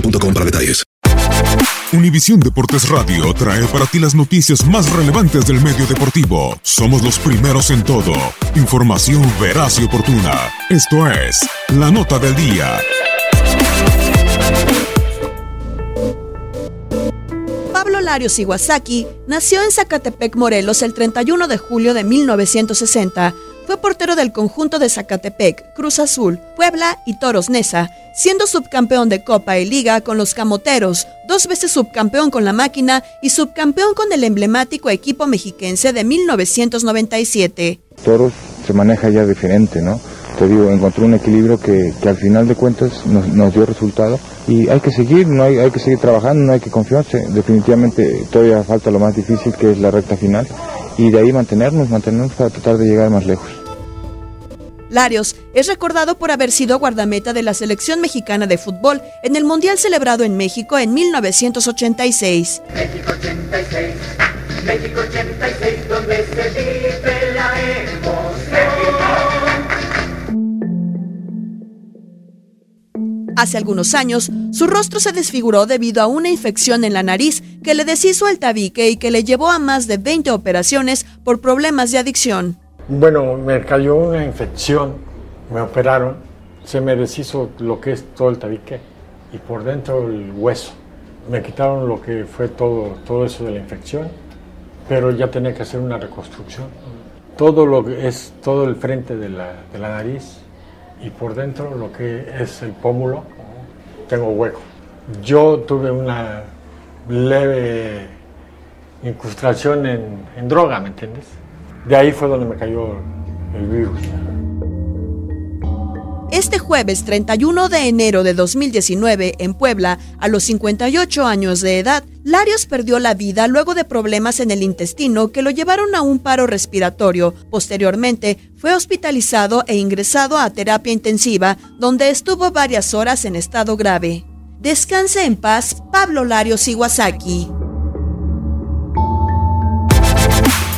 boostmobile.com para detalles. Univisión Deportes Radio trae para ti las noticias más relevantes del medio deportivo. Somos los primeros en todo. Información veraz y oportuna. Esto es La Nota del Día. Pablo Larios Iwasaki nació en Zacatepec, Morelos, el 31 de julio de 1960. Fue portero del conjunto de Zacatepec, Cruz Azul, Puebla y Toros Neza, siendo subcampeón de Copa y Liga con los Camoteros, dos veces subcampeón con la máquina y subcampeón con el emblemático equipo mexiquense de 1997. Toros se maneja ya diferente, ¿no? Te digo, encontré un equilibrio que, que al final de cuentas nos, nos dio resultado y hay que seguir, no hay, hay que seguir trabajando, no hay que confiarse. Definitivamente todavía falta lo más difícil que es la recta final y de ahí mantenernos, mantenernos para tratar de llegar más lejos. Larios es recordado por haber sido guardameta de la selección mexicana de fútbol en el Mundial celebrado en México en 1986. México 86, México 86, donde se vive Hace algunos años, su rostro se desfiguró debido a una infección en la nariz que le deshizo el tabique y que le llevó a más de 20 operaciones por problemas de adicción. Bueno, me cayó una infección, me operaron, se me deshizo lo que es todo el tabique y por dentro el hueso. Me quitaron lo que fue todo, todo eso de la infección, pero ya tenía que hacer una reconstrucción. Todo lo que es todo el frente de la, de la nariz y por dentro lo que es el pómulo, tengo hueco. Yo tuve una leve incrustación en, en droga, ¿me entiendes? De ahí fue donde me cayó el virus. Este jueves 31 de enero de 2019 en Puebla, a los 58 años de edad, Larios perdió la vida luego de problemas en el intestino que lo llevaron a un paro respiratorio. Posteriormente, fue hospitalizado e ingresado a terapia intensiva, donde estuvo varias horas en estado grave. Descanse en paz, Pablo Larios Iwasaki.